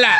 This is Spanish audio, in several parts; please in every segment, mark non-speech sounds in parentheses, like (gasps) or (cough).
mala.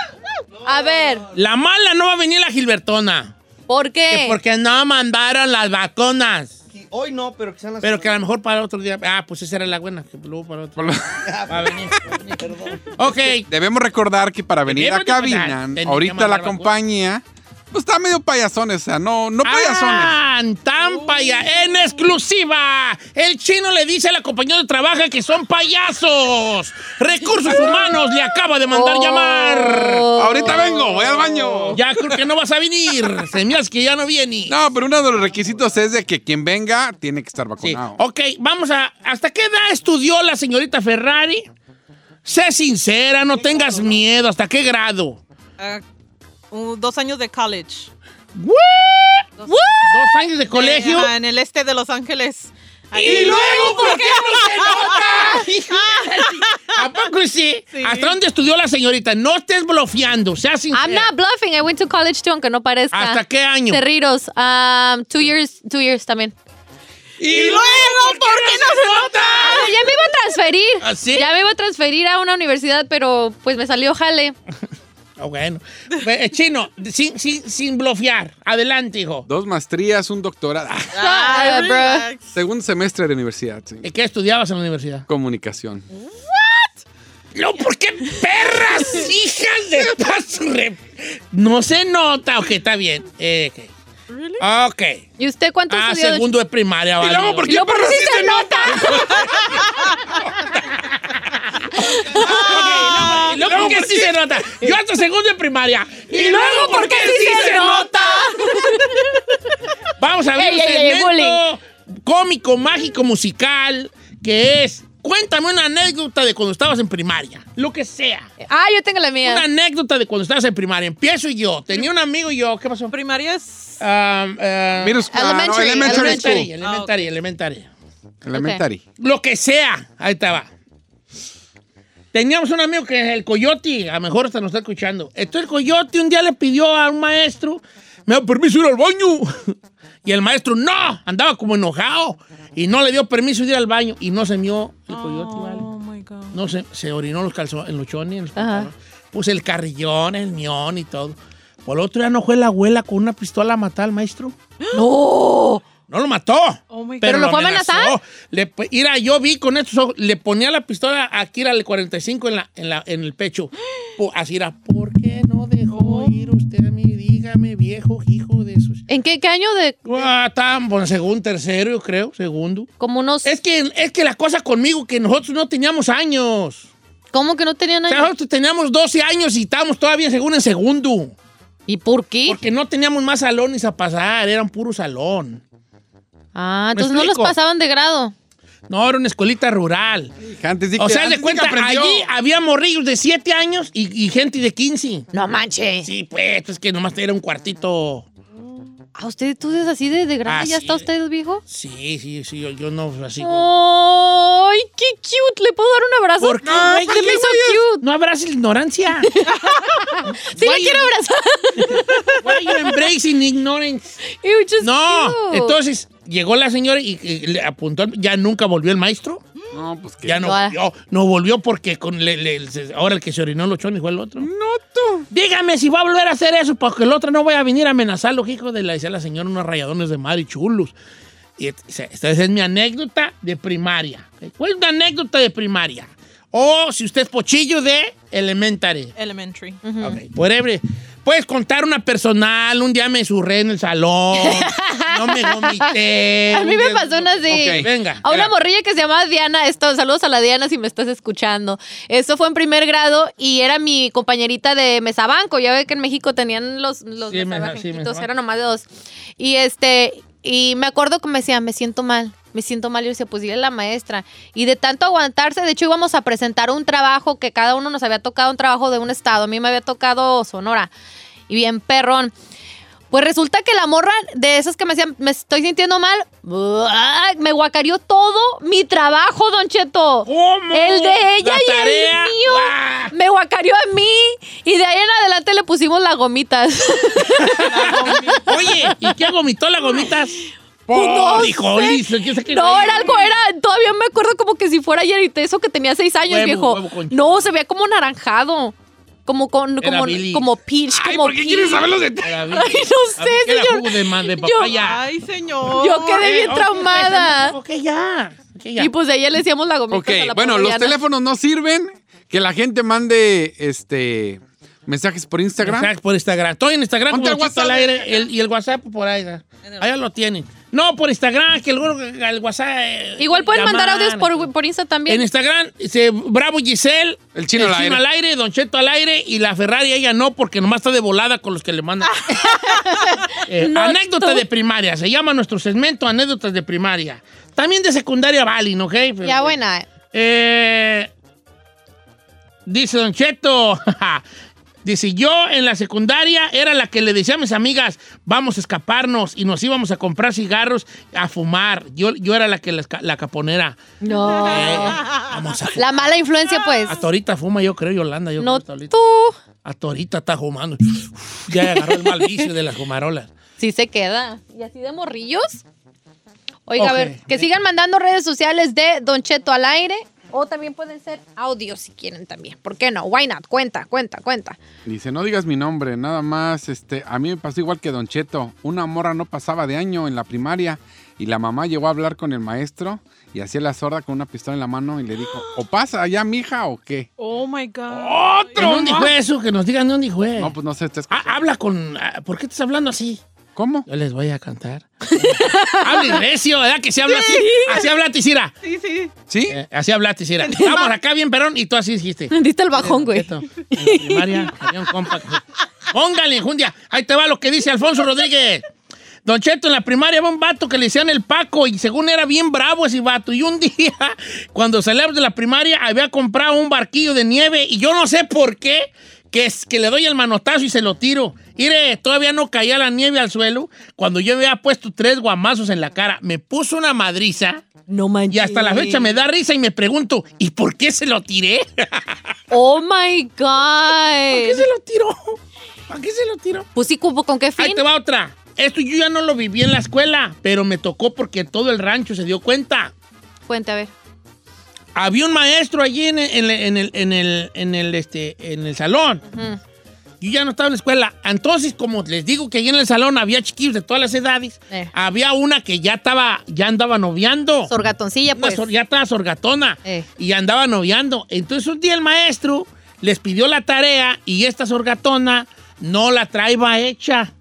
A ver, La mala no va a venir la Gilbertona. ¿por Que qué? porque no mandaron las vacunas. Hoy no, pero que sean las Pero que a lo mejor para otro día. Ah, pues esa era la buena. Que luego para otro. Va a venir. va a venir. Perdón. Ok. Debemos recordar que para venir a cabina, que ahorita la compañía, pues está medio payasones, o sea, no, no payasones. Ah, tan paya- en exclusiva. El chino le dice a la compañía de trabajo que son payasos. Recursos humanos le acaba de mandar Oh. llamar. Ahorita vengo, voy al baño. Ya creo que no vas a venir. Se me hace que ya no viene. No, pero uno de los requisitos es de que quien venga tiene que estar Sí. vacunado. Ok, vamos a. ¿Hasta qué edad estudió la señorita Ferrari? Sé sincera, no tengas miedo. ¿Hasta qué grado? Ah, uh, dos años de college. ¿What? ¿Dos años de colegio? En el este de Los Ángeles. ¿Y luego por qué no se nota? ¿A poco sí? Sí. ¿Hasta dónde estudió la señorita? No estés bloqueando, sea sincera. I'm not bluffing. I went to college too, aunque no parezca. ¿Hasta qué año? Cerritos. Um, two years, two years también. ¿Y luego por qué no se nota? Ah, ya me iba a transferir. ¿Ah, sí? Ya me iba a transferir a una universidad, pero pues me salió jale. Ah, bueno. Eh, Chino, sin, sin, sin blofear. Adelante, hijo. Dos maestrías, un doctorado. Ah, bro. Segundo semestre de universidad, sí. ¿Qué estudiabas en la universidad? Comunicación. No, ¿por qué perras, (laughs) hijas de paso? re- No se nota. Ok, está bien. Eh, ok. Ok. ¿Y usted cuánto Ah, estudió? segundo de primaria, ¿Y vale. luego por Y qué luego, ¿por qué perras sí se nota? (laughs) Y luego porque sí se nota. Yo hasta segundo de primaria. Y luego porque sí se nota. Vamos a ver Ey, un ey, segmento cómico, mágico, musical, que es... Cuéntame una anécdota de cuando estabas en primaria. Lo que sea. Ah, yo tengo la mía. Una anécdota de cuando estabas en primaria. Empiezo yo. Tenía un amigo y yo. ¿Qué pasó? Primaria es. Um, uh, Middle school, ah, no, Elementary, elementary elementary, school. elementary, elementary. Elementary. Lo que sea. Ahí estaba. Teníamos un amigo que es el Coyote, a lo mejor hasta nos está escuchando. Entonces el Coyote un día le pidió a un maestro, me da permiso ir al baño. (laughs) Y el maestro, no, andaba como enojado. Y no le dio permiso de ir al baño. Y no se mió el Coyote, ¿vale? Oh my God. No se, se orinó los calzones, en los chones, en los. Puse el carrillón, el mión y todo. Por el otro día no fue la abuela con una pistola a matar al maestro. (gasps) No. No lo mató. Oh. ¿Pero lo fue a amenazar? Le, mira, yo vi con estos ojos, le ponía la pistola aquí al 45 en, la, en, la, en el pecho. Así era, ¿por qué no dejó ir usted a mí? Dígame, viejo hijo de esos. ¿En qué, qué año de Ah, bueno, segundo, tercero, yo creo, segundo. como unos Es que, es que la cosa conmigo, que nosotros no teníamos años. ¿Cómo que no tenían O sea, años? nosotros teníamos 12 años y estábamos todavía según en segundo. ¿Y por qué? Porque no teníamos más salones a pasar, eran puro salón. Ah, entonces no los pasaban de grado. No, era una escuelita rural. Antes di O que- sea, antes de cuenta, allí había morrillos de 7 años y, y gente de 15. No manches. Sí, pues, es que nomás era un cuartito. ¿A usted tú es así de, de grande? Ah, ¿Ya sí. está usted viejo? Sí, sí, sí, yo, yo no así. ¡Ay, qué cute! ¿Le puedo dar un abrazo? ¿Por qué, güey? se me hizo cute. No abraces la ignorancia. (laughs) Sí, le quiero abrazar. Why you embracing ignorance? Ew, just No, cute. entonces llegó la señora y, y le apuntó, ya nunca volvió el maestro. No, pues que. Ya no volvió, no volvió porque con le- le- se- ahora el que se orinó los chones fue el otro. No, tú. Dígame si va a volver a hacer eso, porque el otro no voy a venir a amenazarlo, hijo de la, decía la señora, unos rayadones de madre chulos. Y et- esta es mi anécdota de primaria. ¿ok? ¿Cuál es una anécdota de primaria? O si usted es pochillo de elementary. Elementary. Ok, whatever. Puedes contar una personal, un día me surré en el salón, (laughs) no me vomité. A mí me pasó una de... Ok, venga. A una morrilla que se llamaba Diana. Esto, saludos a la Diana si me estás escuchando. Eso fue en primer grado y era mi compañerita de mesabanco. Ya ve que en México tenían los, los Sí, mesa- sí, eran nomás de dos. Y este... Y me acuerdo que me decía, me siento mal, me siento mal. Y yo decía, pues dile a la maestra. Y de tanto aguantarse, de hecho íbamos a presentar un trabajo que cada uno nos había tocado un trabajo de un estado. A mí me había tocado Sonora. Y bien perrón. Pues resulta que la morra de esas que me decían, me estoy sintiendo mal, me guacareó todo mi trabajo, Don Cheto. ¿Cómo? El de ella La y tarea. el mío. Me guacareó a mí. Y de ahí en adelante le pusimos las gomitas. (laughs) Oye, ¿y qué vomitó la gomitas? No dijo, sé. "Oye, ¿qué sé qué- No, era algo, era, todavía me acuerdo como que si fuera ayer y eso que tenía seis años, Huevo, viejo. huevo con- No, se veía como naranjado. como con, Era como, como peach, Ay, como ¿por qué peach. quieres saber los detalles? Ay, no A mí sé, era señor. jugo de, ma- de papaya. Ay, señor. Yo quedé bien ok, traumada. (laughs) Ok, ya. ok, ya. Y pues de ella le decíamos la gomita. Ok, a la bueno, los teléfonos no sirven. Que la gente mande este mensajes por Instagram. Mensaje por Instagram. Estoy en Instagram Ponte como el Chito al WhatsApp. aire el- y el WhatsApp por ahí. ¿no? Allá lo tienen. No, por Instagram, que el, el WhatsApp. eh, Igual pueden mandar audios por, por Insta también. En Instagram, dice Bravo Giselle. El chino al aire. Don Cheto al aire. Y la Ferrari, ella no, porque nomás está de volada con los que le mandan. (laughs) Eh, No, anécdota tú- de primaria. Se llama nuestro segmento Anécdotas de primaria. También de secundaria valen, ¿ok? ya buena. Eh, dice Don Cheto. (laughs) Dice, yo en la secundaria era la que le decía a mis amigas, vamos a escaparnos y nos íbamos a comprar cigarros a fumar. Yo, yo era la que la, la caponera. No. Eh, vamos a fumar. La mala influencia, pues. Hasta ahorita fuma, yo creo, Yolanda. Yo No creo, hasta ahorita. tú. Hasta ahorita está fumando. Ya agarró el mal vicio de las fumarolas. Sí se queda. ¿Y así de morrillos? Oiga, a ver, que sigan mandando redes sociales de Don Cheto al aire. O también pueden ser audios si quieren también. ¿Por qué no? Why not? Cuenta, cuenta, cuenta. Dice, no digas mi nombre, nada más, este, a mí me pasó igual que Don Cheto. Una morra no pasaba de año en la primaria y la mamá llegó a hablar con el maestro y hacía la sorda con una pistola en la mano y le dijo, ¿o pasa allá, mija, o qué? Oh my God. ¿De dónde fue eso? Que nos digan de dónde fue. No, pues no sé, está Ah, habla con... ah, ¿Por qué estás hablando así? ¿Cómo? Yo les voy a cantar. (laughs) Habla recio, ¿verdad? Que se habla así. Así habla Tisira. Sí, sí. ¿Sí? Eh, así habla Tisira. (laughs) Vamos acá bien, perón, y tú así dijiste. Diste el bajón, güey. En la primaria había un compa. Póngale, enjundia. Ahí te va lo que dice Alfonso Rodríguez. Don Cheto, en la primaria había un vato que le decían el Paco y según era bien bravo ese vato. Y un día, cuando salíamos de la primaria, había comprado un barquillo de nieve y yo no sé por qué, que, es, que le doy el manotazo y se lo tiro. Mire, todavía no caía la nieve al suelo cuando yo había puesto tres guamazos en la cara. Me puso una madriza No manches. y hasta la fecha me da risa y me pregunto, ¿y por qué se lo tiré? (laughs) Oh my ¿Por qué God. se lo tiró? ¿Para qué se lo tiró? Pues sí, ¿con qué fin? Ahí te va otra. Esto yo ya no lo viví en la escuela, pero me tocó porque todo el rancho se dio cuenta. Cuente, a ver. Había un maestro allí en el, en el, en el, en el, este, en el salón. Ujú. Yo ya no estaba en la escuela. Entonces, como les digo que allí en el salón había chiquillos de todas las edades, Eh. había una que ya estaba, ya andaba noviando. Sorgatoncilla, pues. sor- ya estaba sorgatona Eh. y andaba noviando. Entonces un día el maestro les pidió la tarea y esta sorgatona no la traía hecha.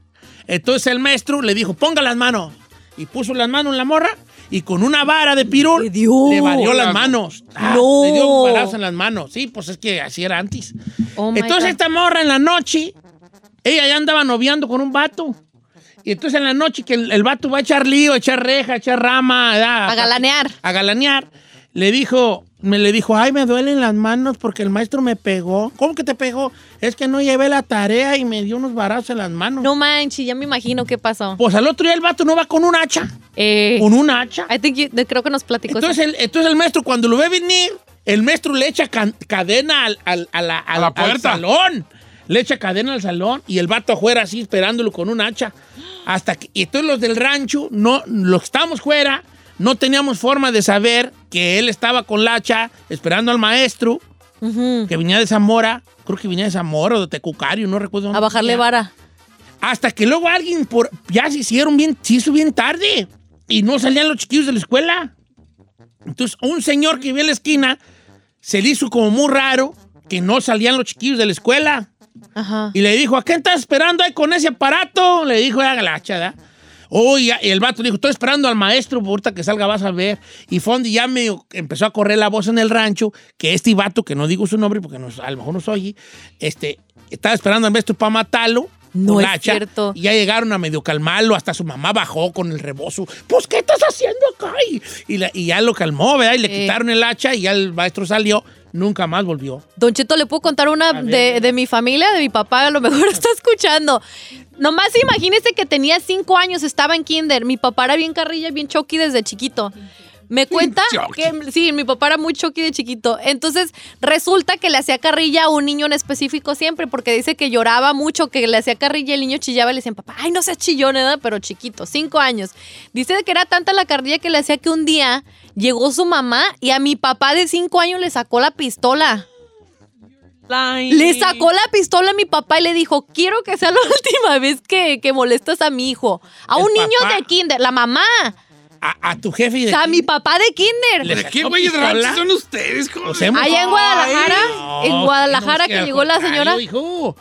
Entonces el maestro le dijo, ponga las manos. Y puso las manos en la morra y con una vara de pirul Le dio. le varió las manos. Ah, No. Le dio un barazo en las manos. Sí, pues es que así era antes. Oh entonces esta morra en la noche, ella ya andaba noviando con un vato. Y entonces en la noche que el, el vato va a echar lío, a echar reja, a echar rama. A galanear. a galanear, le dijo, me le dijo, ay, me duelen las manos porque el maestro me pegó. ¿Cómo que te pegó? Es que no llevé la tarea y me dio unos barazos en las manos. No manches, ya me imagino qué pasó. Pues al otro día el vato no va con un hacha. Eh, Con un hacha. I think you- creo que nos platicó. Entonces el, entonces el maestro, cuando lo ve venir, el maestro le echa can- cadena al, al- a la, al- la al salón. Le echa cadena al salón y el vato afuera así esperándolo con un hacha. Hasta que, y entonces los del rancho, no, los que estábamos fuera, no teníamos forma de saber que él estaba con la hacha esperando al maestro, que venía de Zamora, creo que venía de Zamora o de Tecucario, no recuerdo. dónde A bajarle venía. vara. Hasta que luego alguien por, ya se hicieron bien, se hizo bien tarde y no salían los chiquillos de la escuela. Entonces, un señor que vivía en la esquina se le hizo como muy raro que no salían los chiquillos de la escuela. Ajá. Y le dijo, ¿a qué estás esperando ahí con ese aparato? Le dijo, haga la chada. Oh, el vato dijo, estoy esperando al maestro, ahorita que salga vas a ver. Y Fondi ya me empezó a correr la voz en el rancho, que este vato, que no digo su nombre porque no- a lo mejor no soy, este, estaba esperando al maestro para matarlo. No con es hacha, cierto. Y ya llegaron a medio calmarlo, hasta su mamá bajó con el rebozo. Pues, ¿qué estás haciendo acá? Y, y la- y ya lo calmó, ¿verdad? Y le Eh. quitaron el hacha y ya el maestro salió, nunca más volvió. Don Cheto, ¿le puedo contar una ver, de, de mi familia? De mi papá, a lo mejor (laughs) está escuchando. Nomás imagínese que tenía cinco años, estaba en kinder. Mi papá era bien carrilla, bien choqui desde chiquito. Me cuenta que sí, mi papá era muy choqui de chiquito. Entonces, resulta que le hacía carrilla a un niño en específico siempre, porque dice que lloraba mucho, que le hacía carrilla y el niño chillaba y le decían, papá, ay, no seas chillón, ¿verdad? Pero chiquito, cinco años. Dice que era tanta la carrilla que le hacía que un día llegó su mamá y a mi papá de cinco años le sacó la pistola. Le sacó la pistola a mi papá y le dijo, quiero que sea la (laughs) última vez que, que molestas a mi hijo. A El un niño papá. de kinder, la mamá. A, a tu jefe y O de sea, mi papá de ¿Le kinder. ¿Qué güeyes pistola? ranchos son ustedes? ¿Cómo Pues se- hemos- Allá en Guadalajara, No, en Guadalajara que al llegó la señora. hijo.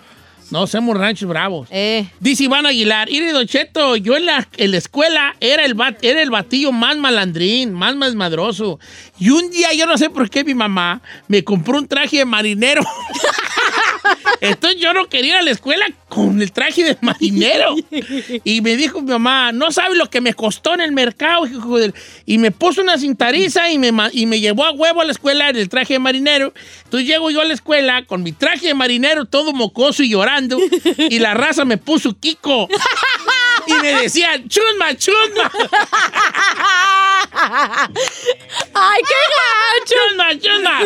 No, somos ranchos bravos. Eh, Dice Iván Aguilar, Iri Don Cheto, yo en la, en la escuela era el, bat- era el batillo más malandrín, más desmadroso. Y un día, yo no sé por qué mi mamá me compró un traje de marinero. (laughs) Entonces yo no quería ir a la escuela con el traje de marinero. (laughs) Y me dijo mi mamá, no sabes lo que me costó en el mercado. hijo del-". Y me puso una cintariza y me, y me llevó a huevo a la escuela en el traje de marinero. Entonces llego yo a la escuela con mi traje de marinero todo mocoso y llorando. Y la raza me puso Kiko. Y me decían, chusma, chusma, ¡Ay, qué chusma, chusma.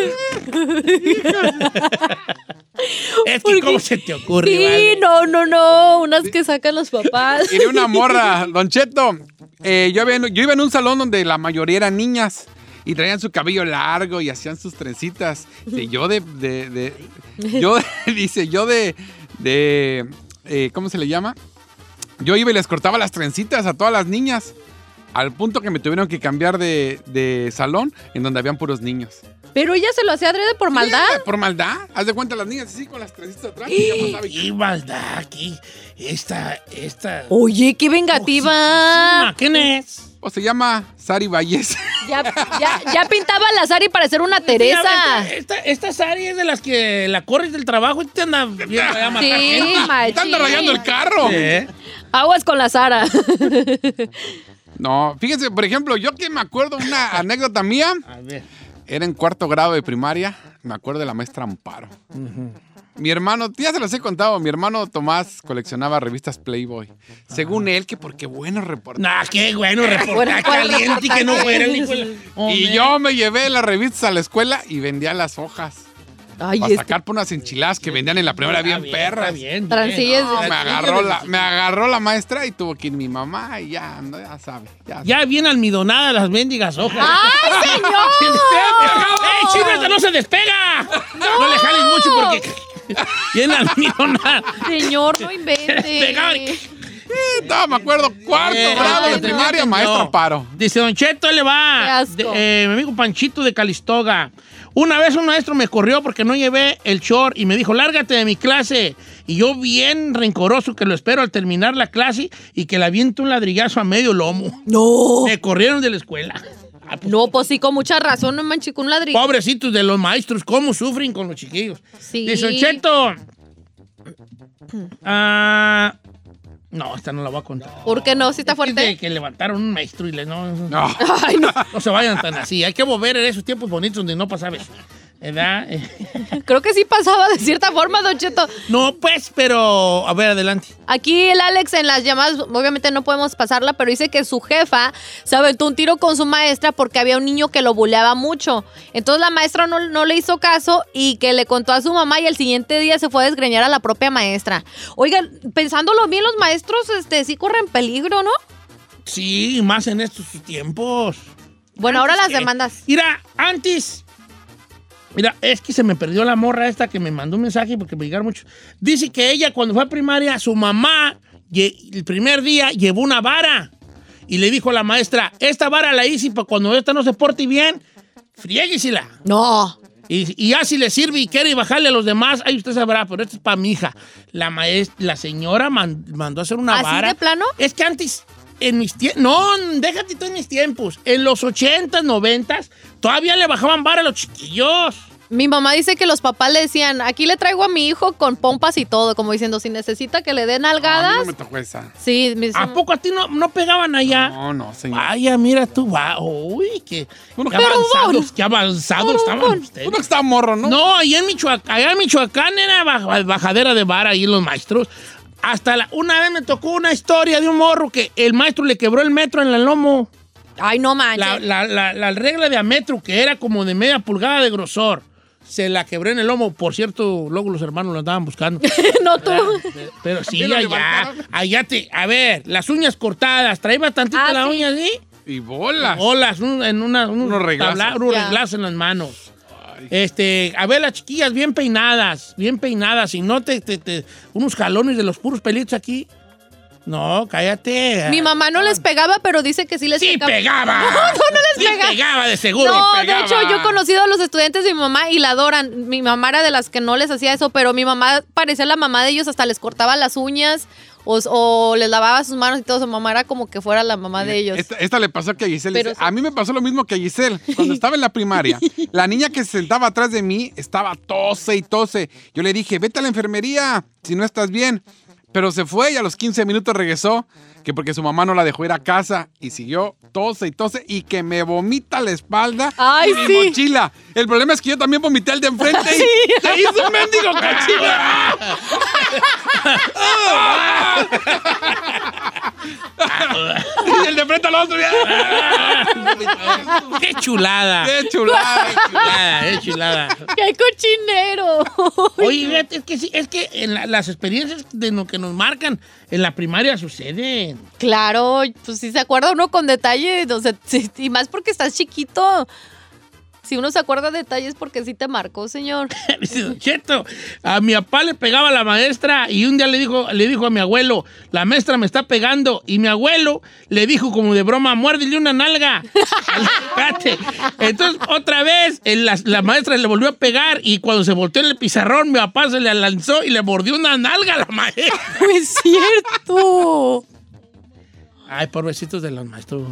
Es que, ¿cómo se te ocurre? Sí, vale? no, no, no. Unas que sacan los papás. Y de una morra, Don Cheto. eh, yo, había- yo iba en un salón donde la mayoría eran niñas y traían su cabello largo y hacían sus trencitas. Y yo de, de- de- yo (laughs) dice, yo de, de, eh, ¿cómo se le llama? Yo iba y les cortaba las trencitas a todas las niñas. Al punto que me tuvieron que cambiar de, de salón en donde habían puros niños. Pero ella se lo hacía adrede por maldad. Sí, por maldad. Haz de cuenta las niñas así con las trencitas atrás. y ya y- ¡Qué maldad aquí! Esta, esta... Oye, qué vengativa. ¿Quién es? O se llama Sari Valles. (laughs) Ya, ya, ya pintaba la Sari para ser una Teresa. Esta, esta, esta Sari es de las que la corres del trabajo y te anda viendo allá a matar Sí, machín. Te anda rayando el carro. Aguas con la Sara. (laughs) No, fíjense, por ejemplo, yo que me acuerdo una anécdota mía, A ver. era en cuarto grado de primaria, me acuerdo de la maestra Amparo. Mi hermano, ya se los he contado, mi hermano Tomás coleccionaba revistas Playboy. Según él, que porque buenos reportajes. Nah, qué bueno, reportaje Bueno, ¿cuál caliente y que no reportaje? fuera el hijo de la- Y yo me llevé las revistas a la escuela y vendía las hojas. Ay, para este. sacar por unas enchiladas que vendían en la primera Está bien, perras. está bien, bien. No, me agarró, la, me agarró la maestra y tuvo que ir mi mamá y ya, no, ya sabe. Ya, Ya bien almidonadas las mendigas hojas. ¡Ay, (laughs) señor! ¡Eh, esta no se despega! No, le jales mucho porque... Bien almidonada. Señor, no invente. No, me acuerdo, cuarto Eh, grado de te primaria, maestra Amparo. Dice Don Cheto, le va. De- eh, mi amigo Panchito de Calistoga. Una vez un maestro me corrió porque no llevé el short y me dijo, lárgate de mi clase. Y yo bien rencoroso que lo espero al terminar la clase y que le aviento un ladrillazo a medio lomo. No. Me corrieron de la escuela. Ah, pues, No, pues sí, con mucha razón, no manches, con un ladrillo. Pobrecitos de los maestros, cómo sufren con los chiquillos. Sí. Dice Cheto. Ah, no, esta no la voy a contar. ¿Por qué no? ¿Sí está es de fuerte? que levantaron un maestro y le no, no, No. (laughs) Ay, no. no se vayan tan así. Hay que volver en esos tiempos bonitos donde no pasaba eso. ¿Verdad? (laughs) Creo que sí pasaba de cierta forma, Don Cheto. No, pues, pero a ver, adelante. Aquí el Alex en las llamadas, obviamente no podemos pasarla, pero dice que su jefa se aventó un tiro con su maestra porque había un niño que lo buleaba mucho. Entonces la maestra no, no le hizo caso y que le contó a su mamá y el siguiente día se fue a desgreñar a la propia maestra. Oigan, pensándolo bien, los maestros este, sí corren peligro, ¿no? Sí, más en estos tiempos. Bueno, ahora las demandas. Mira, antes. Mira, es que se me perdió la morra esta que me mandó un mensaje porque me llegaron mucho. Dice que ella cuando fue a primaria, su mamá el primer día llevó una vara y le dijo a la maestra, esta vara la hice para cuando esta no se porte bien, friéguesela. No. Y, y ya si le sirve y quiere bajarle a los demás, ahí usted sabrá, pero esto es para mi hija. La, maest- la señora man- mandó a hacer una ¿Así vara. de plano? Es que antes, en mis tiempos, no, déjate tú en mis tiempos, en los 80s, 90s, todavía le bajaban vara a los chiquillos. Mi mamá dice que los papás le decían, aquí le traigo a mi hijo con pompas y todo, como diciendo, si necesita que le den A mí algadas. no me tocó esa. Sí, me ¿A poco a ti no, no pegaban allá? No, no, señor. Vaya, mira tú, va, uy, qué, Uno- qué Pero, avanzados, qué avanzados estaban ustedes. Uno que está morro, ¿no? No, allá en Michoacán, allá en Michoacán era baj- bajadera de vara ahí los maestros. Hasta la- una vez me tocó una historia de un morro que el maestro le quebró el metro en el lomo. Ay, no manches. La, la- la- la regla de a metro, que era como de media pulgada de grosor, se la quebré en el lomo. Por cierto, luego los hermanos lo andaban buscando. (laughs) no tú. Pero (laughs) sí, ¿Qué lo allá, levantaron? allá te... A ver, las uñas cortadas, traía bastante Ah, la sí. uña así. Y bolas. Bolas, un- en una, un Unos reglazos. tabla- unos Ya. reglazos en las manos. Este, a ver las chiquillas bien peinadas, bien peinadas, y no te, te- te- unos jalones de los puros pelitos aquí. No, cállate. Mi mamá no les pegaba, pero dice que sí les Sí pegaba. pegaba. No, (laughs) no, no les Sí pegaba. pegaba, de seguro. No, de hecho, yo he conocido a los estudiantes de mi mamá y la adoran. Mi mamá era de las que no les hacía eso, pero mi mamá parecía la mamá de ellos, hasta les cortaba las uñas o, o les lavaba sus manos y todo. Su mamá era como que fuera la mamá de ellos. Esta, esta le pasó que a Giselle. Pero dice, sí. A mí me pasó lo mismo que a Giselle. Cuando (laughs) estaba en la primaria, la niña que se sentaba atrás de mí estaba tose y tose. Yo le dije, vete a la enfermería si no estás bien. Pero se fue y a los 15 minutos regresó, que porque su mamá no la dejó ir a casa y siguió tose y tose y que me vomita la espalda Ay, y mi sí. mochila. El problema es que yo también vomité al de enfrente y (laughs) se hizo un mendigo cochino. (laughs) (laughs) y el de enfrente al otro. ¡Qué chulada! ¡Qué chulada! ¡Qué chulada! ¡Qué chulada! ¡Qué cochinero! Oye, es que sí, es que en la- las experiencias de lo que nos marcan en la primaria Claro, pues si se acuerda uno con detalle, o sea, y más porque estás chiquito. Si uno se acuerda de detalles porque sí te marcó, señor. (laughs) Dice, "Don Cheto, a mi papá le pegaba la maestra y un día le dijo, le dijo a mi abuelo, la maestra me está pegando. Y mi abuelo le dijo como de broma, muérdele una nalga. (laughs) Entonces, otra vez, la, la maestra le volvió a pegar y cuando se volteó en el pizarrón, mi papá se le lanzó y le mordió una nalga a la maestra. (laughs) Es cierto. Ay, pobrecitos de los maestros.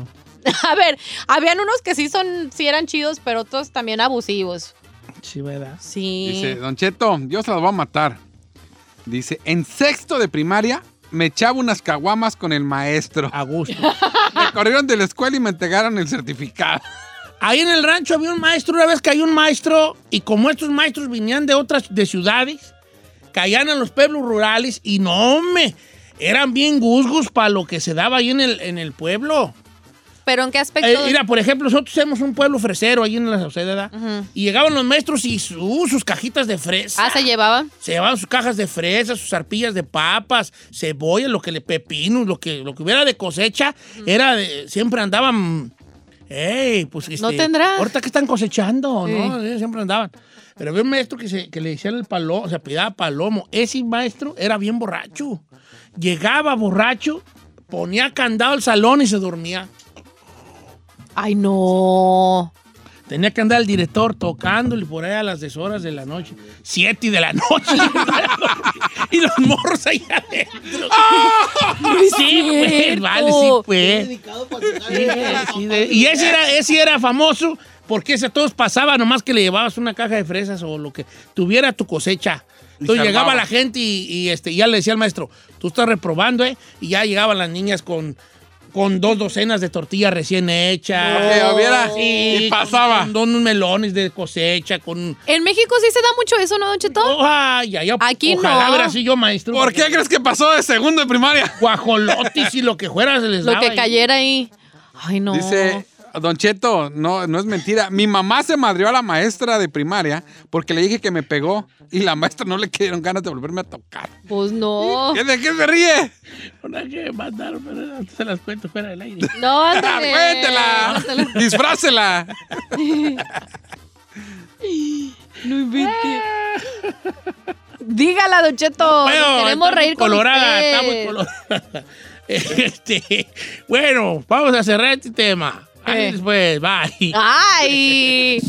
(laughs) A ver, habían unos que sí son, sí eran chidos, pero otros también abusivos. Sí, ¿verdad? Sí. Dice, Don Cheto, yo se las voy a matar. Dice, en sexto de primaria me echaba unas caguamas con el maestro. A gusto. (laughs) Me corrieron de la escuela y me entregaron el certificado. Ahí en el rancho había un maestro, una vez cayó un maestro, y como estos maestros venían de otras de ciudades, caían en los pueblos rurales y no me eran bien gusgos para lo que se daba ahí en el, en el pueblo. Pero ¿en qué aspecto? Eh, mira, por ejemplo, nosotros somos un pueblo fresero ahí en la Sauceda, Ujú. y llegaban los maestros y su- sus cajitas de fresa. Ah, se llevaban. Se llevaban sus cajas de fresas, sus arpillas de papas, cebolla, lo que le pepinos, lo que, lo que hubiera de cosecha, era de- siempre andaban. ¡Ey! Pues este, No tendrá. Ahorita que están cosechando, ¿no? Sí. Eh, Siempre andaban. Pero había un maestro que, se, que le decían el palomo, se apellidaba Palomo. Ese maestro era bien borracho. Llegaba borracho, ponía candado al salón y se dormía. Ay, no. Tenía que andar el director tocándole por ahí a las 10 horas de la noche. Siete de la noche. (laughs) y los morros ahí adentro. sí, pues, vale, sí, pues. Sí, sí, de- y ese era, ese era famoso porque ese todos pasaba, nomás que le llevabas una caja de fresas o lo que tuviera tu cosecha. Entonces llegaba la gente y, y, este, ya le decía al maestro, tú estás reprobando, ¿eh? Y ya llegaban las niñas con, con dos docenas de tortillas recién hechas. No. Que hubiera- Sí, y pasaba. Con, con unos melones de cosecha, con... En México sí se da mucho eso, ¿no, Don Cheto? Oh, ay, ay, Aquí ojalá no. así yo, maestro. ¿Por qué crees que pasó de segundo de primaria? Guajolotis y lo que fuera se les Lo daba que ahí. cayera ahí. Ay, no. Dice, Don Cheto, no, no es mentira. Mi mamá se madrió a la maestra de primaria porque le dije que me pegó y la maestra no le dieron ganas de volverme a tocar. Pues no. ¿Qué- ¿De qué se ríe? Una que me mandaron, pero no se las cuento fuera del aire. No, ándale. (laughs) ¡Cuéntela! ¡Disfrácela! No invente. Dígala, Don Cheto. Queremos reír con colorada, usted. está muy colorada. (laughs) Este, bueno, vamos a cerrar este tema. Ahí Eh. después, bye. Ay.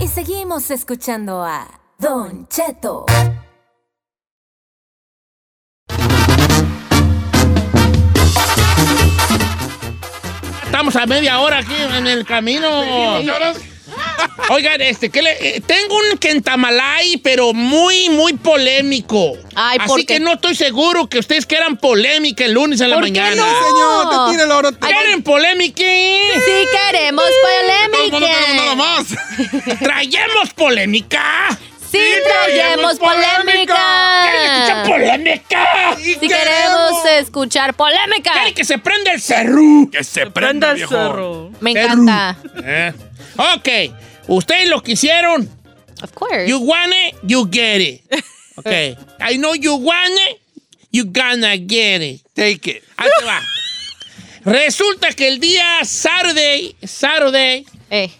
Y seguimos escuchando a Don Cheto. A media hora aquí en el camino. (laughs) Oigan, este, ¿qué le- eh, tengo un kentamalay, pero muy, muy polémico. Ay, ¿por Así qué? que no estoy seguro que ustedes quieran polémica el lunes en la ¿Por qué mañana. no? Señor, te tira el oro. ¿Quieren polémica? Sí queremos Todo el mundo queremos nada polémica. más. (laughs) ¿Traemos polémica? Sí traemos ¿Quieren escuchar polémica. polémica? Si queremos escuchar polémica. ¿Quieren que se prenda el cerro? Que se Prenda el cerro. Me encanta. Eh. Ok, ustedes lo quisieron. Of course. You want it, you get it. Okay. (laughs) I know you want it, you gonna get it. Take it. Ahí te va. (laughs) Resulta que el día Saturday, Saturday, Eh,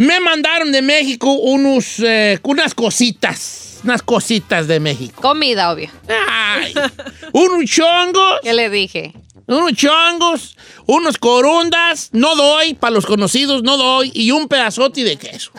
me mandaron de México unos, eh, unas cositas. Unas cositas de México. comida, obvio. Ay, unos chongos, ¿Qué le dije? unos chongos, unos corundas, no doy, para los conocidos no doy, y un pedazote de queso.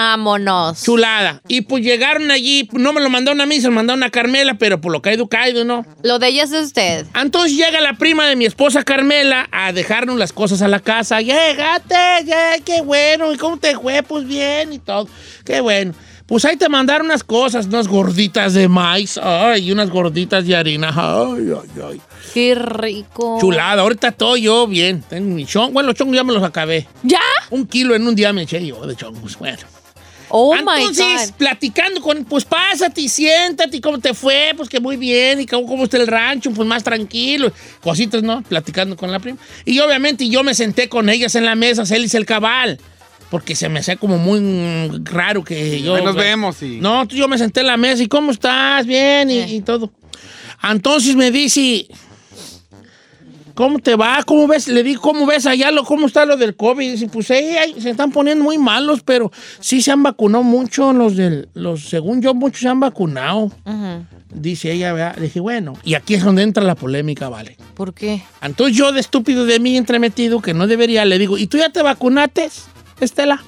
Vámonos. Chulada. Y pues llegaron allí, no me lo mandaron a mí, se lo mandaron a Carmela, pero por lo caído, caído, ¿no? Lo de ella es de usted. Entonces llega la prima de mi esposa Carmela a dejarnos las cosas a la casa. Llegate, ya, qué bueno. ¿Y cómo te fue? Pues bien y todo. Qué bueno. Pues ahí te mandaron unas cosas, unas gorditas de maíz. Ay, y unas gorditas de harina. Ay, ay, ay. Qué rico. Chulada. Ahorita estoy yo bien. Tengo mi chongo. Bueno, los chongos ya me los acabé. ¿Ya? Un kilo en un día me eché yo de chongos. Bueno. Oh my Entonces, God. platicando con, pues pásate y siéntate, y ¿cómo te fue? Pues que muy bien, y cómo, cómo está el rancho, pues más tranquilo, cositas, ¿no? Platicando con la prima. Y obviamente yo me senté con ellas en la mesa, Celis el cabal, porque se me hacía como muy raro que yo... Ahí nos vemos y- No, yo me senté en la mesa y ¿cómo estás? Bien, y, Eh. y todo. Entonces me dice... ¿Cómo te va? ¿Cómo ves? Le digo, ¿cómo ves allá? Lo, ¿Cómo está lo del COVID? Dice, pues ahí se están poniendo muy malos, pero sí se han vacunado mucho los del, los, según yo, muchos se han vacunado. Dice ella, ¿verdad? Le dije, bueno, y aquí es donde entra la polémica, ¿vale? ¿Por qué? Entonces yo de estúpido de mí entremetido, que no debería, le digo, ¿y tú ya te vacunaste, Estela?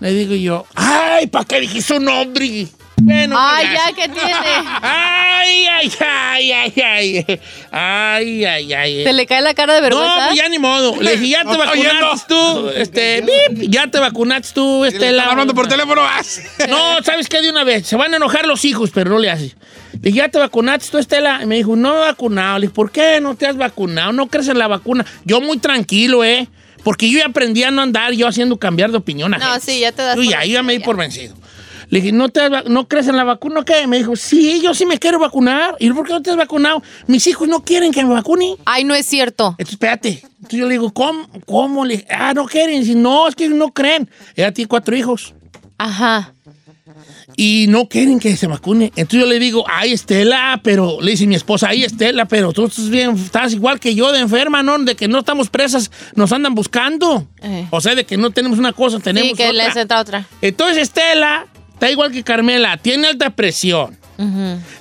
Le digo yo, ay, ¿para qué dijiste su nombre? Bueno, Ay, ya. ya, ¿qué tiene? Ay, ay, ay, ay, ay. Ay, ay, ay. ¿Se le cae la cara de No, vergüenza? pues ya ni modo. Le dije, ya te (laughs) No vacunaste tú, este, bip, ya te vacunaste tú, Estela. hablando por teléfono. ¡as! (laughs) No, ¿sabes qué? De una vez. Se van a enojar los hijos, pero no le hace. Le dije, ¿ya te vacunaste tú, Estela? Y me dijo, no me he vacunado. Le dije, ¿por qué no te has vacunado? ¿No crees en la vacuna? Yo muy tranquilo, ¿eh? Porque yo ya aprendí a no andar yo haciendo cambiar de opinión a No, gente. sí, ya te das Yo ya, yo ya me di por vencido. Le dije, ¿no, te ¿no crees en la vacuna o qué? Me dijo, sí, yo sí me quiero vacunar. ¿Y por qué no te has vacunado? Mis hijos no quieren que me vacune. Ay, no es cierto. Entonces, espérate. Entonces yo le digo, ¿cómo? ¿Cómo? Le dije, ah, no quieren. Dice, no, es que no creen. Ella tiene cuatro hijos Ajá. y no quieren que se vacune. Entonces yo le digo, ay, Estela, pero le dice mi esposa, ay, Estela, pero tú estás bien, estás igual que yo de enferma, ¿no? De que no estamos presas, nos andan buscando. Eh. O sea, de que no tenemos una cosa, tenemos Sí, que otra. les entra otra. Entonces Estela está igual que Carmela, tiene alta presión,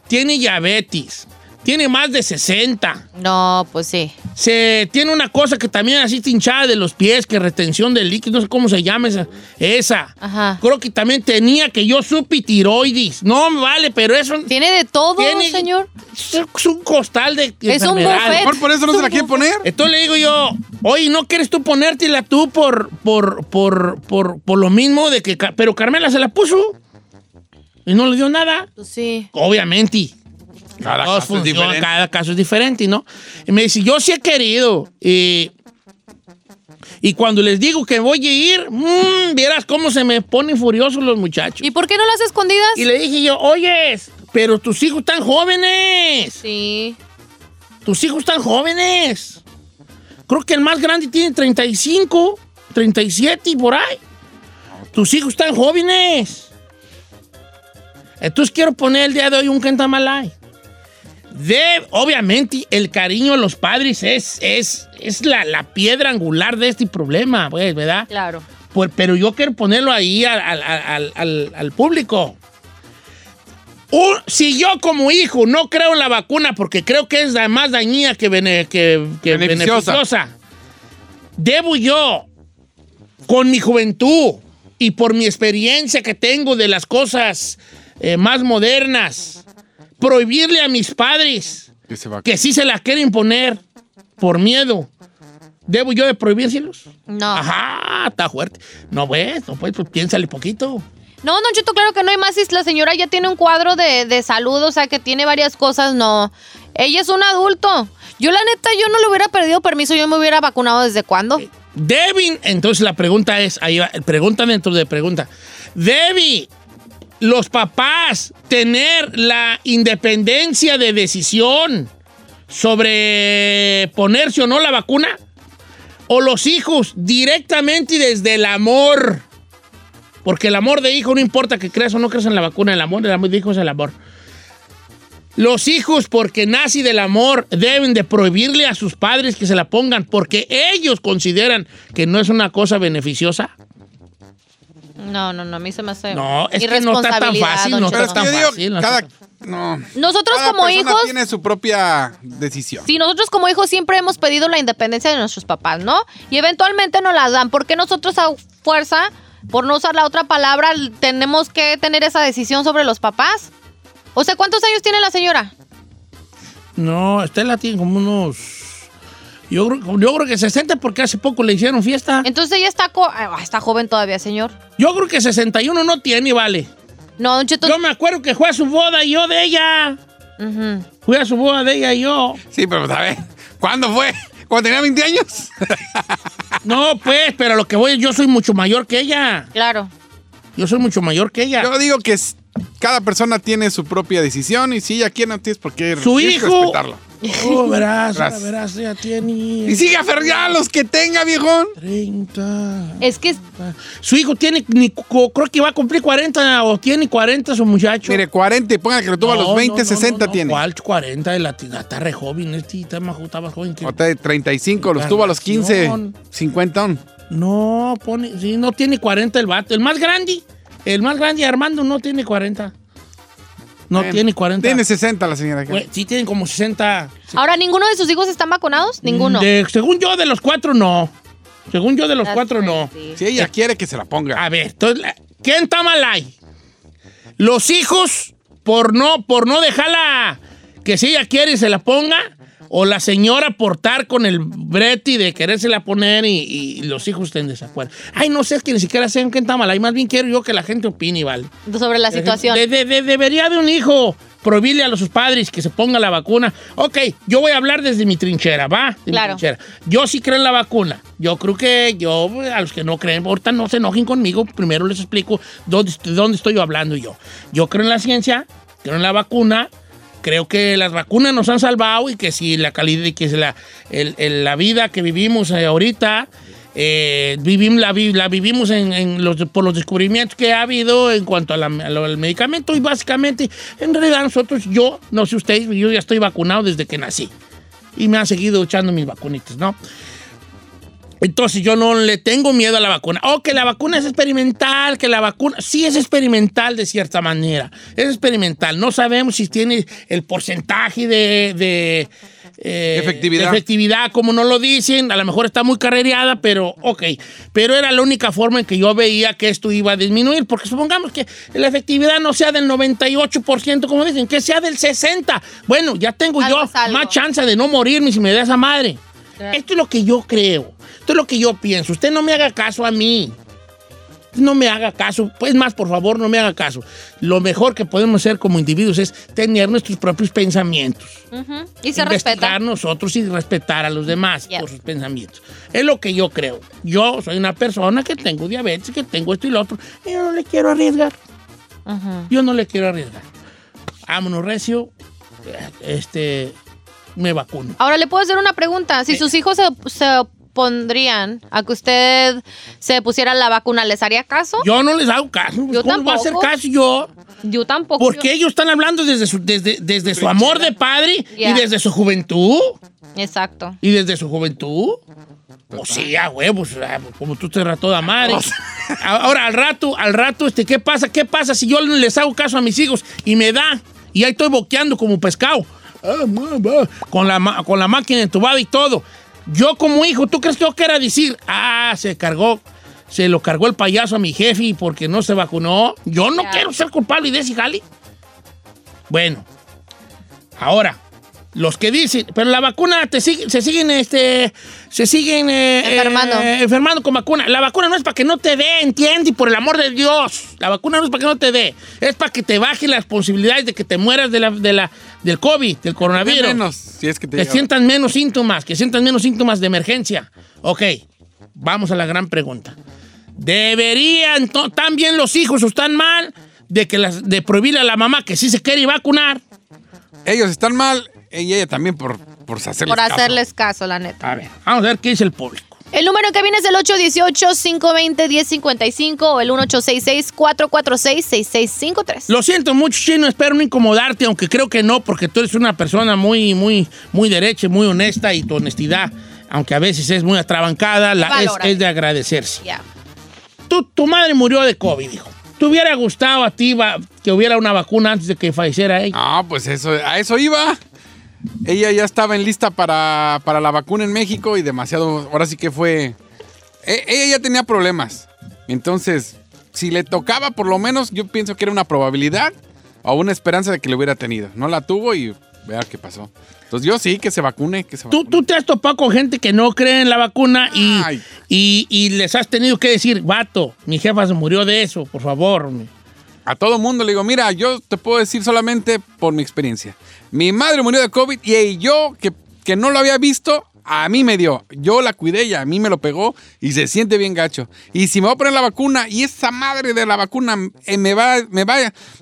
tiene diabetes, tiene más de 60. No, pues sí. Se tiene una cosa que también así hinchada de los pies, que retención de líquido, no sé cómo se llama esa. esa. Ajá. Creo que también tenía que yo supe tiroides. No me vale, pero eso ¿Tiene de todo, Tiene- señor? es un costal de Es un buffet. Mejor por eso no se la quiere poner. Entonces le digo yo, oye, ¿no quieres tú ponértela tú por, por, por, por, por lo mismo de que... Pero Carmela se la puso y no le dio nada. Pues sí. Obviamente. Cada Todos caso es funcionan, cada caso es diferente, ¿no? Y me dice, yo sí he querido. Y, y cuando les digo que voy a ir, mm, vieras cómo se me ponen furiosos los muchachos. ¿Y por qué no las escondidas? Y le dije yo, oyes, pero tus hijos están jóvenes. Sí. Tus hijos están jóvenes. Creo que el más grande tiene 35, 37 y por ahí. Tus hijos están jóvenes. Entonces quiero poner el día de hoy un cantamalay. De, obviamente, el cariño a los padres es, es, es la, la piedra angular de este problema, pues, ¿verdad? Claro. Pues, pero yo quiero ponerlo ahí al, al- al- al- al público. Un- si yo como hijo no creo en la vacuna porque creo que es la más dañina que, bene- que- que Beneficiosa. beneficiosa, debo yo, con mi juventud y por mi experiencia que tengo de las cosas eh, más modernas, prohibirle a mis padres Que se va- que sí se las quieren poner por miedo. ¿Debo yo de prohibírselos? No. Ajá, está fuerte. No, pues, no, pues, pues piénsale poquito. No, Don Cheto, claro que no hay más. Si la señora ya tiene un cuadro de, de salud, o sea, que tiene varias cosas, no. Ella es un adulto. Yo, la neta, yo no le hubiera perdido permiso, yo me hubiera vacunado desde cuándo. Devin, entonces la pregunta es, ahí va, pregunta dentro de pregunta. Debbie, los papás tener la independencia de decisión sobre ponerse o no la vacuna? ¿O los hijos directamente y desde el amor Porque el amor de hijo no importa que creas o no creas en la vacuna, el amor, el amor de hijo es el amor. Los hijos, porque nace del amor, deben de prohibirle a sus padres que se la pongan porque ellos consideran que no es una cosa beneficiosa. No, no, no, a mí se me hace No, es que no está tan irresponsabilidad, fácil, no Pero está es Cheto. que yo tan digo, fácil, cada... No. Nosotros Cada como hijos, tiene su propia decisión. sí, nosotros como hijos siempre hemos pedido la independencia de nuestros papás, ¿no? Y eventualmente nos la dan. ¿Por qué nosotros a fuerza, por no usar la otra palabra, tenemos que tener esa decisión sobre los papás? O sea, ¿cuántos años tiene la señora? No, Estela tiene como unos. Yo creo, yo creo que 60 porque hace poco le hicieron fiesta. Entonces ella está, co- ah, está joven todavía, señor. Yo creo que 61 no tiene, vale. No, Don Cheto. Yo me acuerdo que fue a su boda y yo de ella. Ujú. Fui a su boda de ella y yo. Sí, pero a ver, ¿cuándo fue? ¿Cuando tenía 20 años? (laughs) No, pues, pero lo que voy, yo soy mucho mayor que ella. Claro. Yo soy mucho mayor que ella. Yo digo que es- cada persona tiene su propia decisión y si ella quiere, no tienes por qué Su tienes que hijo. respetarlo. Oh, (laughs) verás, Gracias. verás, ya tiene. Y sigue aferrado los que tenga, viejón. 30. Es que Su hijo tiene, ni, creo que va a cumplir 40 o tiene 40 su muchacho. Mire, 40 y ponga que lo tuvo a No, los 20, no, no, 60 no, no, tiene. ¿Cuál 40? El latino, está re joven, este está más, está más joven que... O de 35, los tuvo a los 15, Relación. 50. No, pone, sí, no tiene 40 el vato. El más grande, el más grande, Armando, no tiene 40. No tiene 40. Tiene 60 la señora. Sí, tienen como 60. ahora ninguno de sus hijos están vacunados, ninguno. De- según yo, de los cuatro, no. Según yo, de los That's cuatro, no. crazy. Si ella quiere que se la ponga. A ver, entonces, la- ¿quién está mal ahí? Los hijos, por no, por no dejarla que si ella quiere se la ponga, o la señora por estar con el breti de querérsela poner y, y los hijos estén en desacuerdo. Ay, no sé, es que ni siquiera sé quién está mal ahí. Más bien quiero yo que la gente opine, ¿vale? Sobre la situación. De- de- de- debería de un hijo prohibirle a sus padres que se ponga la vacuna. Ok, yo voy a hablar desde mi trinchera, ¿va? De mi Claro. trinchera. Yo sí creo en la vacuna. Yo creo que yo, a los que no creen, ahorita no se enojen conmigo. Primero les explico dónde, dónde estoy yo hablando yo. Yo creo en la ciencia, creo en la vacuna. Creo que las vacunas nos han salvado y que si la calidad que si la, el- la vida que vivimos eh, ahorita eh, vivim- la, la vivimos en, en los, por los descubrimientos que ha habido en cuanto a la- a al medicamento y básicamente, en realidad nosotros, yo, no sé ustedes, yo ya estoy vacunado desde que nací y me han seguido echando mis vacunitas, ¿no? Entonces yo no le tengo miedo a la vacuna. Oh, que la vacuna es experimental, que la vacuna sí es experimental de cierta manera. Es experimental. No sabemos si tiene el porcentaje de, de, eh, Efectividad. de efectividad, como no lo dicen. A lo mejor está muy carrereada, pero ok. Pero era la única forma en que yo veía que esto iba a disminuir. Porque supongamos que la efectividad no sea del 98%, como dicen, que sea del 60%. Bueno, ya tengo Algo yo más chance de no morirme si me da esa madre. Esto es lo que yo creo. Esto es lo que yo pienso. Usted no me haga caso a mí. No me haga caso. Pues más, por favor, no me haga caso. Lo mejor que podemos hacer como individuos es tener nuestros propios pensamientos. Y se investigar respeta. nosotros y respetar a los demás por sus pensamientos. Es lo que yo creo. Yo soy una persona que tengo diabetes, que tengo esto y lo otro. Y yo no le quiero arriesgar. Yo no le quiero arriesgar. Vámonos, recio. Este, me vacuno. Ahora le puedo hacer una pregunta. Si sus hijos se, se opondrían a que usted se pusiera la vacuna, ¿les haría caso? Yo no les hago caso. Yo ¿Cómo voy a hacer caso yo? Yo tampoco. Porque ellos están hablando desde su, desde, desde su amor de padre y desde su juventud. Exacto. Y desde su juventud. Pues sí, a huevos, como tú te rató toda madre. Ahora, al rato, al rato, este, ¿qué pasa? ¿Qué pasa si yo les hago caso a mis hijos y me da? Y ahí estoy boqueando como pescado. Ah, Con la, con la máquina entubada y todo. Yo como hijo, ¿tú crees que yo quiera decir? Ah, se cargó, se lo cargó el payaso a mi jefe porque no se vacunó. Yo no quiero ser culpable de ese jali. Bueno, ahora, los que dicen, pero la vacuna te sigue- se siguen, este, se siguen eh, Enfermando. eh, enfermando con vacuna. La vacuna no es para que no te dé, entiende, y por el amor de Dios. La vacuna no es para que no te dé, es para que te baje las posibilidades de que te mueras de la, de la, del COVID, del coronavirus. menos, si es que te Que sientan menos síntomas, que sientan menos síntomas de emergencia. Ok, vamos a la gran pregunta. ¿Deberían también los hijos o están mal de que las, de prohibirle a la mamá que sí se quiere vacunar? Ellos están mal y ella también por, por hacerles Por hacerles caso, la neta. A ver, vamos a ver qué dice el público. El número que viene es el 818-520-1055 o el 1866-446-6653. Lo siento mucho, Chino, espero no incomodarte, aunque creo que no, porque tú eres una persona muy, muy, muy derecha, muy honesta y tu honestidad, aunque a veces es muy atrabancada, la, es, es de agradecerse. Ya. Tú- tu madre murió de COVID, hijo. ¿Te hubiera gustado a ti va- que hubiera una vacuna antes de que falleciera ella? Ah, pues eso, a eso iba. Ella ya estaba en lista para, para la vacuna en México y demasiado, ahora sí que fue... e- ella ya tenía problemas. Entonces, si le tocaba por lo menos, yo pienso que era una probabilidad o una esperanza de que lo hubiera tenido. No la tuvo y vea qué pasó. Entonces yo sí, que se vacune, que se Tú, vacune. tú te has topado con gente que no cree en la vacuna y, y, y les has tenido que decir, vato, mi jefa se murió de eso, por favor. A todo mundo le digo, mira, yo te puedo decir solamente por mi experiencia. Mi madre murió de COVID y yo, que, que no lo había visto, a mí me dio. Yo la cuidé y a mí me lo pegó y se siente bien gacho. Y si me voy a poner la vacuna y esa madre de la vacuna eh, me va, me va,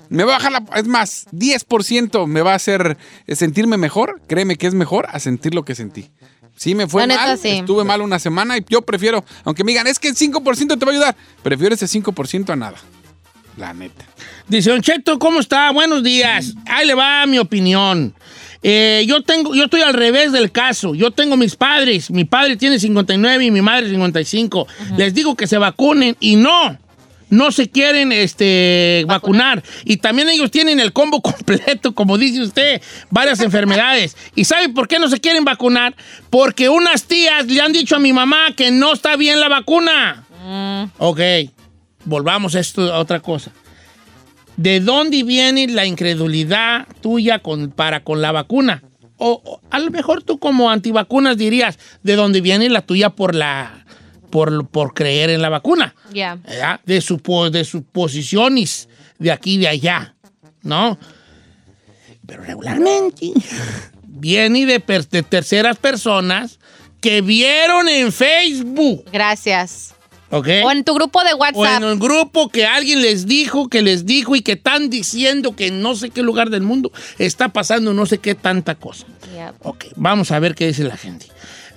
me va a bajar la... Es más, 10% me va a hacer eh, sentirme mejor, créeme que es mejor a sentir lo que sentí. Sí, me fue neta, mal, sí. estuve mal una semana y yo prefiero, aunque me digan, es que el 5% te va a ayudar, prefiero ese 5% a nada. La neta. Dice, Don Cheto, ¿cómo está? Buenos días. Ahí le va mi opinión. Eh, yo, tengo, yo estoy al revés del caso. Yo tengo mis padres. Mi padre tiene 59 y mi madre 55. Les digo que se vacunen y no. No se quieren este, vacunar. Y también ellos tienen el combo (laughs) completo, como dice usted, varias enfermedades. ¿Y sabe por qué no se quieren vacunar? Porque unas tías le han dicho a mi mamá que no está bien la vacuna. Ok, volvamos a esto a otra cosa. ¿De dónde viene la incredulidad tuya con, para con la vacuna? O, o a lo mejor tú como antivacunas dirías, ¿de dónde viene la tuya por la por, por creer en la vacuna? Ya. ¿verdad? De, supo- de suposiciones de aquí y de allá, ¿no? Pero regularmente (laughs) viene de, per- de terceras personas que vieron en Facebook, Gracias. O en tu grupo de O WhatsApp. en el grupo que alguien les dijo, que les dijo y que están diciendo que en no sé qué lugar del mundo está pasando no sé qué tanta cosa. Ya. Ok, vamos a ver qué dice la gente.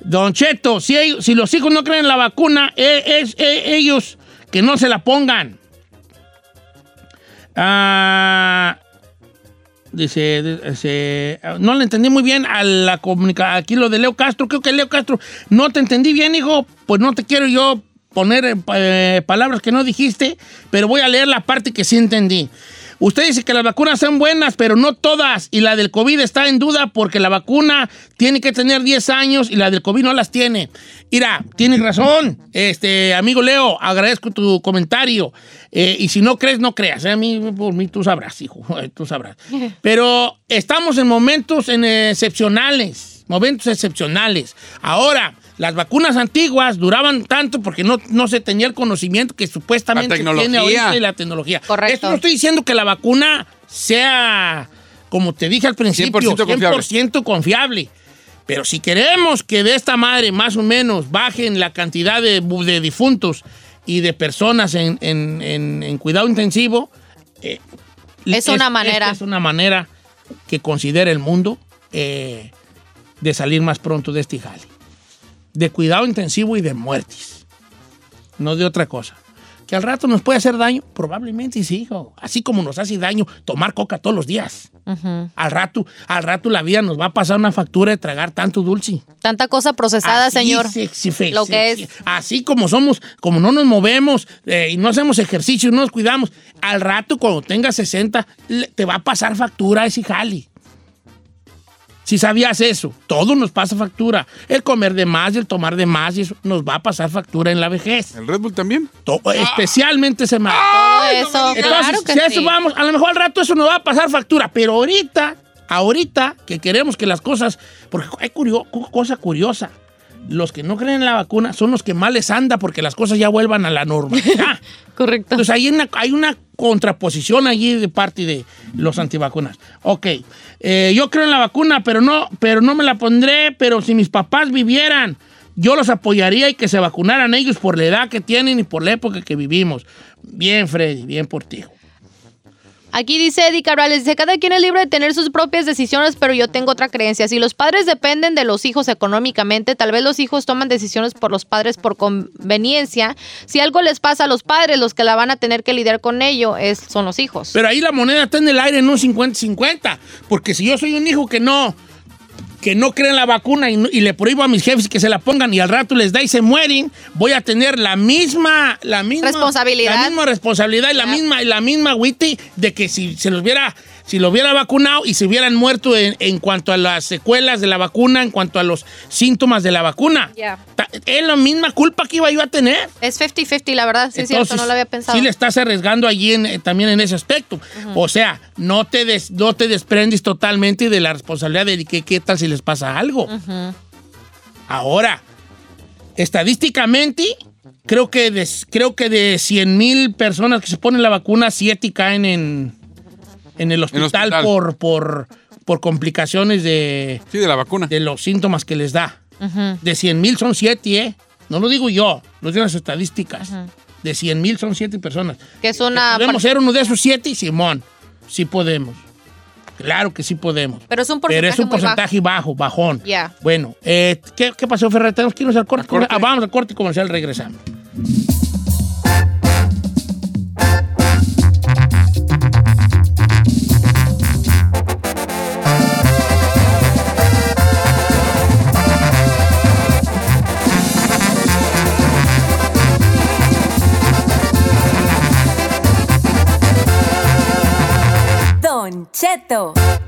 Don Cheto, si, ellos- si los hijos no creen en la vacuna, e- es, e- ellos que no se la pongan. Ah, dice, dice, no le entendí muy bien a la comunica aquí lo de Leo Castro. Creo que Leo Castro, no te entendí bien, hijo. Pues no te quiero yo poner eh, eh, palabras que no dijiste, pero voy a leer la parte que sí entendí. Usted dice que las vacunas son buenas, pero no todas. Y la del COVID está en duda porque la vacuna tiene que tener 10 años y la del COVID no las tiene. Mira, tienes razón, este amigo Leo, agradezco tu comentario. Eh, y si no crees, no creas. ¿eh? A mí, por mí, tú sabrás, hijo, (laughs) tú sabrás. (laughs) Pero estamos en momentos en excepcionales, momentos excepcionales. Ahora, las vacunas antiguas duraban tanto porque no, no se tenía el conocimiento que supuestamente La tiene tecnología. ahorita y la tecnología. Correcto. Esto no estoy diciendo que la vacuna sea, como te dije al principio, 100% confiable. 100% confiable. Pero si queremos que de esta madre más o menos bajen la cantidad de, de difuntos y de personas en, en- en- en cuidado intensivo, eh, Es una manera. esta es una manera que considera el mundo eh, de salir más pronto de este jale. De cuidado intensivo y de muertes. No de otra cosa. Que al rato nos puede hacer daño, probablemente sí, hijo. Así como nos hace daño tomar coca todos los días. Al rato, al rato la vida nos va a pasar una factura de tragar tanto dulce. Tanta cosa procesada, Así señor. se- se- se- Lo que se- es. Así como somos, como no nos movemos eh, y no hacemos ejercicio y no nos cuidamos, al rato cuando tengas 60 le- te va a pasar factura ese jali. Si sabías eso, todo nos pasa factura. El comer de más y el tomar de más, y eso nos va a pasar factura en la vejez. ¿El Red Bull también? To- Especialmente ese mal. Todo eso, Entonces, claro que si a sí. eso vamos, a lo mejor al rato eso nos va a pasar factura, pero ahorita, ahorita que queremos que las cosas, porque hay curio- cu- cosa curiosa, los que no creen en la vacuna son los que más les anda porque las cosas ya vuelvan a la normalidad. (laughs) Correcto. Entonces hay una, hay una contraposición allí de parte de los antivacunas. Ok, eh, yo creo en la vacuna, pero no, pero no me la pondré, pero si mis papás vivieran, yo los apoyaría y que se vacunaran ellos por la edad que tienen y por la época que vivimos. Bien, Freddy, bien por ti. Aquí dice Eddie Cabrales, dice, cada quien es libre de tener sus propias decisiones, pero yo tengo otra creencia. Si los padres dependen de los hijos económicamente, tal vez los hijos toman decisiones por los padres por conveniencia. Si algo les pasa a los padres, los que la van a tener que lidiar con ello es, son los hijos. Pero ahí la moneda está en el aire un 50-50. Porque si yo soy un hijo que no, que no cree en la vacuna y, le prohíbo a mis jefes que se la pongan y al rato les da y se mueren, voy a tener la misma, la misma Responsabilidad. La misma responsabilidad y la misma, y la misma witty de que si se los hubiera, si lo hubiera vacunado y se hubieran muerto en, en cuanto a las secuelas de la vacuna, en cuanto a los síntomas de la vacuna. Es la misma culpa que iba yo a tener. Es 50-50, la verdad, sí es cierto, no lo había pensado. Sí le estás arriesgando allí en- eh, también en ese aspecto. O sea, no te, des- no te desprendes totalmente de la responsabilidad de que qué tal si les pasa algo. Ahora, estadísticamente, creo que de, creo que de 100 mil personas que se ponen la vacuna, 7 caen en, en el hospital, hospital. Por, por, por complicaciones de, Sí, de la vacuna. de los síntomas que les da. De 100 mil son 7, ¿eh? No lo digo yo, lo digo las estadísticas. De 100 mil son 7 personas. Que es una... ¿Podemos ser uno de esos 7? Simón, sí podemos. Claro que sí podemos. Pero es un Pero porcentaje es un muy bajo. porcentaje bajo, bajón. Ya. Bueno, eh, ¿qué, qué pasó, Ferrer? ¿Tenemos que irnos al corte? Al corte. Ah, vamos al corte comercial, regresamos. Cheto.